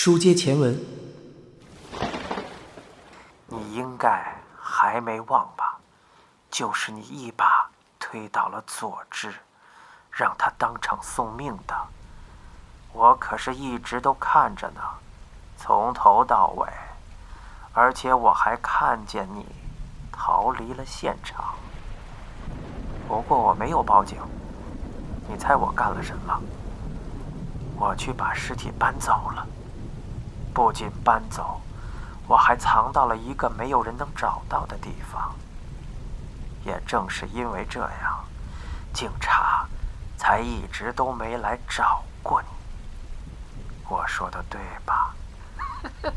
书接前文，你应该还没忘吧？就是你一把推倒了佐治，让他当场送命的。我可是一直都看着呢，从头到尾，而且我还看见你逃离了现场。不过我没有报警，你猜我干了什么？我去把尸体搬走了。不仅搬走，我还藏到了一个没有人能找到的地方。也正是因为这样，警察才一直都没来找过你。我说的对吧？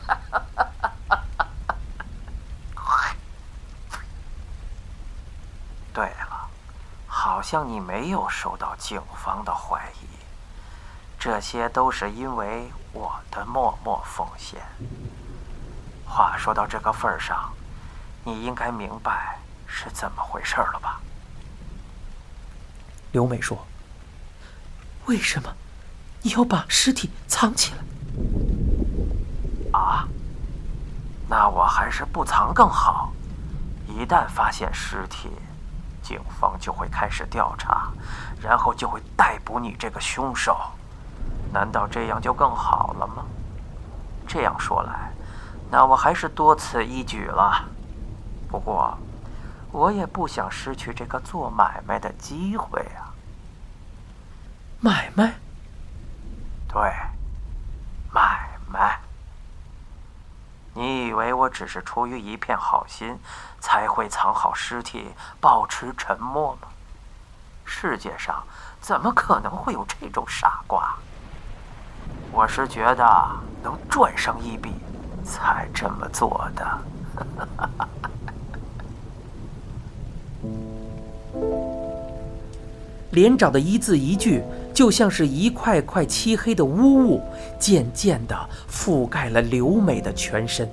对了，好像你没有受到警方的怀疑。这些都是因为我的默默奉献。话说到这个份上，你应该明白是怎么回事了吧？刘美说：“为什么你要把尸体藏起来？”啊，那我还是不藏更好。一旦发现尸体，警方就会开始调查，然后就会逮捕你这个凶手。难道这样就更好了吗？这样说来，那我还是多此一举了。不过，我也不想失去这个做买卖的机会啊。买卖？对，买卖。你以为我只是出于一片好心才会藏好尸体，保持沉默吗？世界上怎么可能会有这种傻瓜？我是觉得能赚上一笔，才这么做的。连长的一字一句，就像是一块块漆黑的污物，渐渐地覆盖了刘美的全身。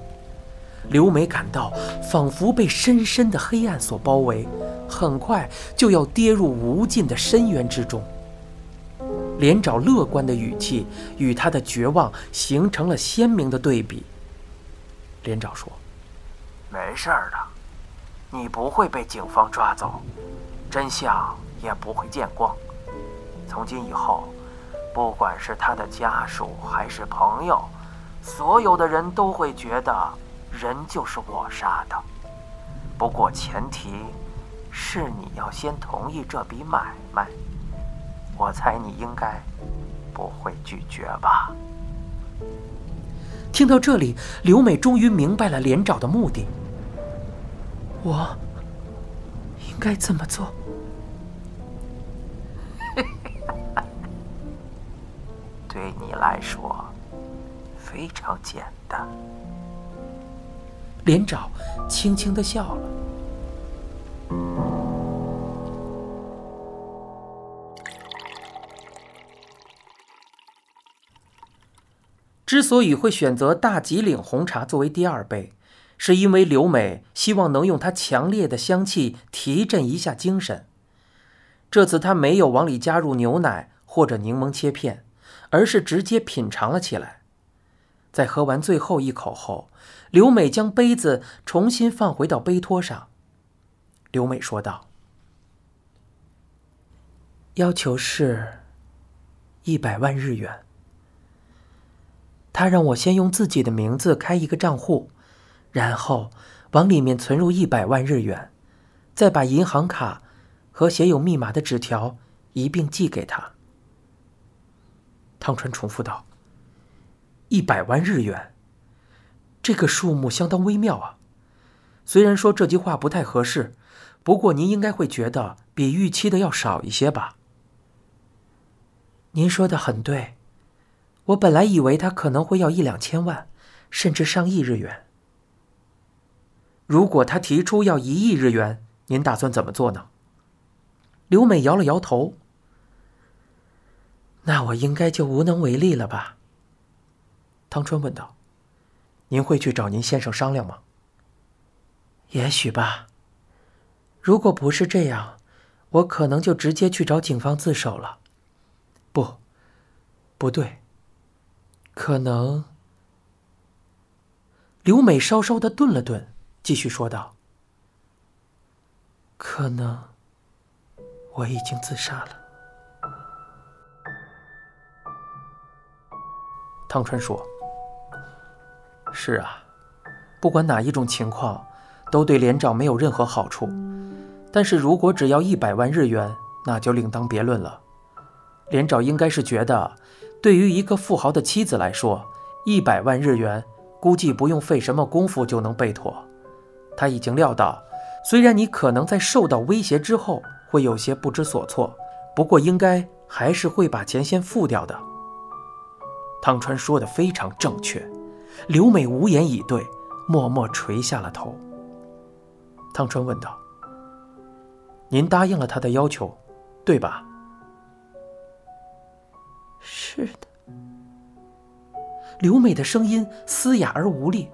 刘美感到仿佛被深深的黑暗所包围，很快就要跌入无尽的深渊之中。连长乐观的语气与他的绝望形成了鲜明的对比。连长说：“没事儿的，你不会被警方抓走，真相也不会见光。从今以后，不管是他的家属还是朋友，所有的人都会觉得人就是我杀的。不过前提是你要先同意这笔买卖。”我猜你应该不会拒绝吧？听到这里，刘美终于明白了连长的目的。我应该怎么做？对你来说非常简单。连长轻轻的笑了。之所以会选择大吉岭红茶作为第二杯，是因为刘美希望能用它强烈的香气提振一下精神。这次她没有往里加入牛奶或者柠檬切片，而是直接品尝了起来。在喝完最后一口后，刘美将杯子重新放回到杯托上。刘美说道：“要求是一百万日元。”他让我先用自己的名字开一个账户，然后往里面存入一百万日元，再把银行卡和写有密码的纸条一并寄给他。汤川重复道：“一百万日元，这个数目相当微妙啊。虽然说这句话不太合适，不过您应该会觉得比预期的要少一些吧？”您说的很对。我本来以为他可能会要一两千万，甚至上亿日元。如果他提出要一亿日元，您打算怎么做呢？刘美摇了摇头。那我应该就无能为力了吧？汤川问道。您会去找您先生商量吗？也许吧。如果不是这样，我可能就直接去找警方自首了。不，不对。可能刘美稍稍的顿了顿，继续说道：“可能我已经自杀了。”汤川说：“是啊，不管哪一种情况，都对连长没有任何好处。但是如果只要一百万日元，那就另当别论了。连长应该是觉得，对于一个富豪的妻子来说，一百万日元估计不用费什么功夫就能备妥。他已经料到，虽然你可能在受到威胁之后会有些不知所措，不过应该还是会把钱先付掉的。”汤川说的非常正确，刘美无言以对，默默垂下了头。汤川问道：“您答应了他的要求，对吧？”“是的。”刘美的声音嘶哑而无力。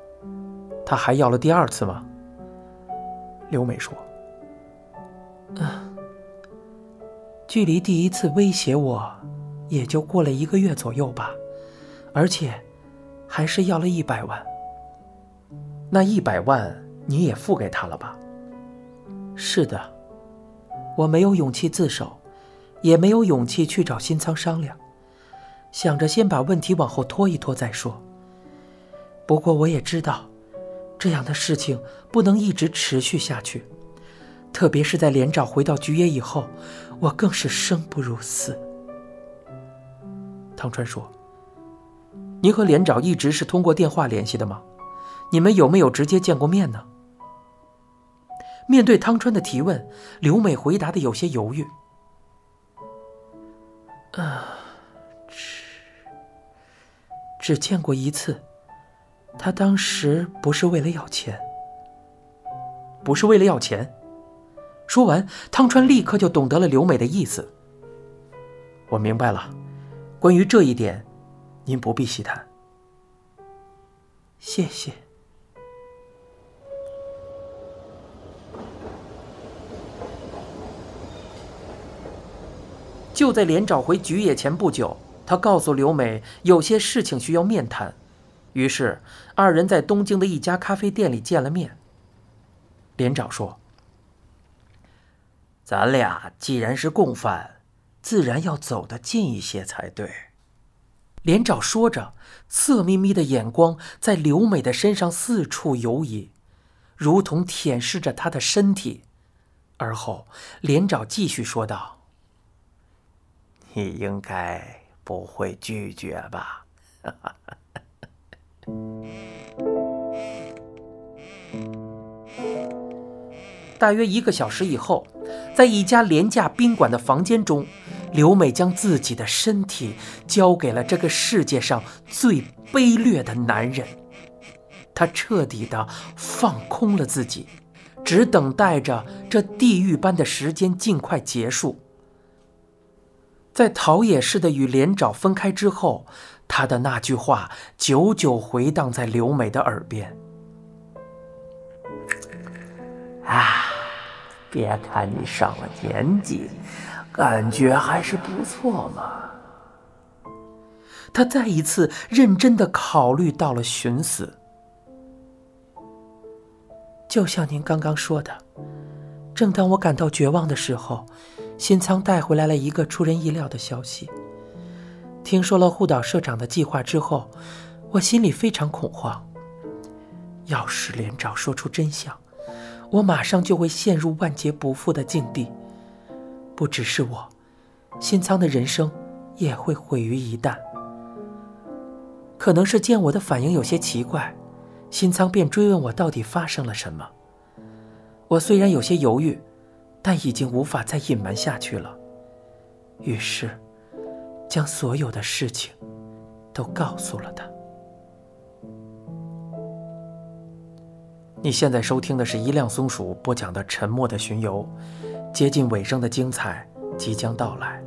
“他还要了第二次吗？”刘美说：“嗯，距离第一次威胁我。”也就过了一个月左右吧，而且还是要了一百万。那一百万你也付给他了吧？是的，我没有勇气自首，也没有勇气去找新仓商量，想着先把问题往后拖一拖再说。不过我也知道，这样的事情不能一直持续下去，特别是在连长回到菊野以后，我更是生不如死。汤川说：“您和连长一直是通过电话联系的吗？你们有没有直接见过面呢？”面对汤川的提问，刘美回答的有些犹豫：“啊，只只见过一次。他当时不是为了要钱，不是为了要钱。”说完，汤川立刻就懂得了刘美的意思。我明白了。关于这一点，您不必细谈。谢谢。就在连找回菊野前不久，他告诉刘美有些事情需要面谈，于是二人在东京的一家咖啡店里见了面。连长说：“咱俩既然是共犯。”自然要走得近一些才对。连长说着，色眯眯的眼光在刘美的身上四处游移，如同舔舐着她的身体。而后，连长继续说道：“你应该不会拒绝吧？” 大约一个小时以后，在一家廉价宾馆的房间中。刘美将自己的身体交给了这个世界上最卑劣的男人，她彻底的放空了自己，只等待着这地狱般的时间尽快结束。在陶冶式的与连长分开之后，他的那句话久久回荡在刘美的耳边：“啊，别看你上了年纪。”感觉还是不错嘛。他再一次认真的考虑到了寻死。就像您刚刚说的，正当我感到绝望的时候，新仓带回来了一个出人意料的消息。听说了护岛社长的计划之后，我心里非常恐慌。要是连长说出真相，我马上就会陷入万劫不复的境地。不只是我，新仓的人生也会毁于一旦。可能是见我的反应有些奇怪，新仓便追问我到底发生了什么。我虽然有些犹豫，但已经无法再隐瞒下去了，于是将所有的事情都告诉了他。你现在收听的是一辆松鼠播讲的《沉默的巡游》。接近尾声的精彩即将到来。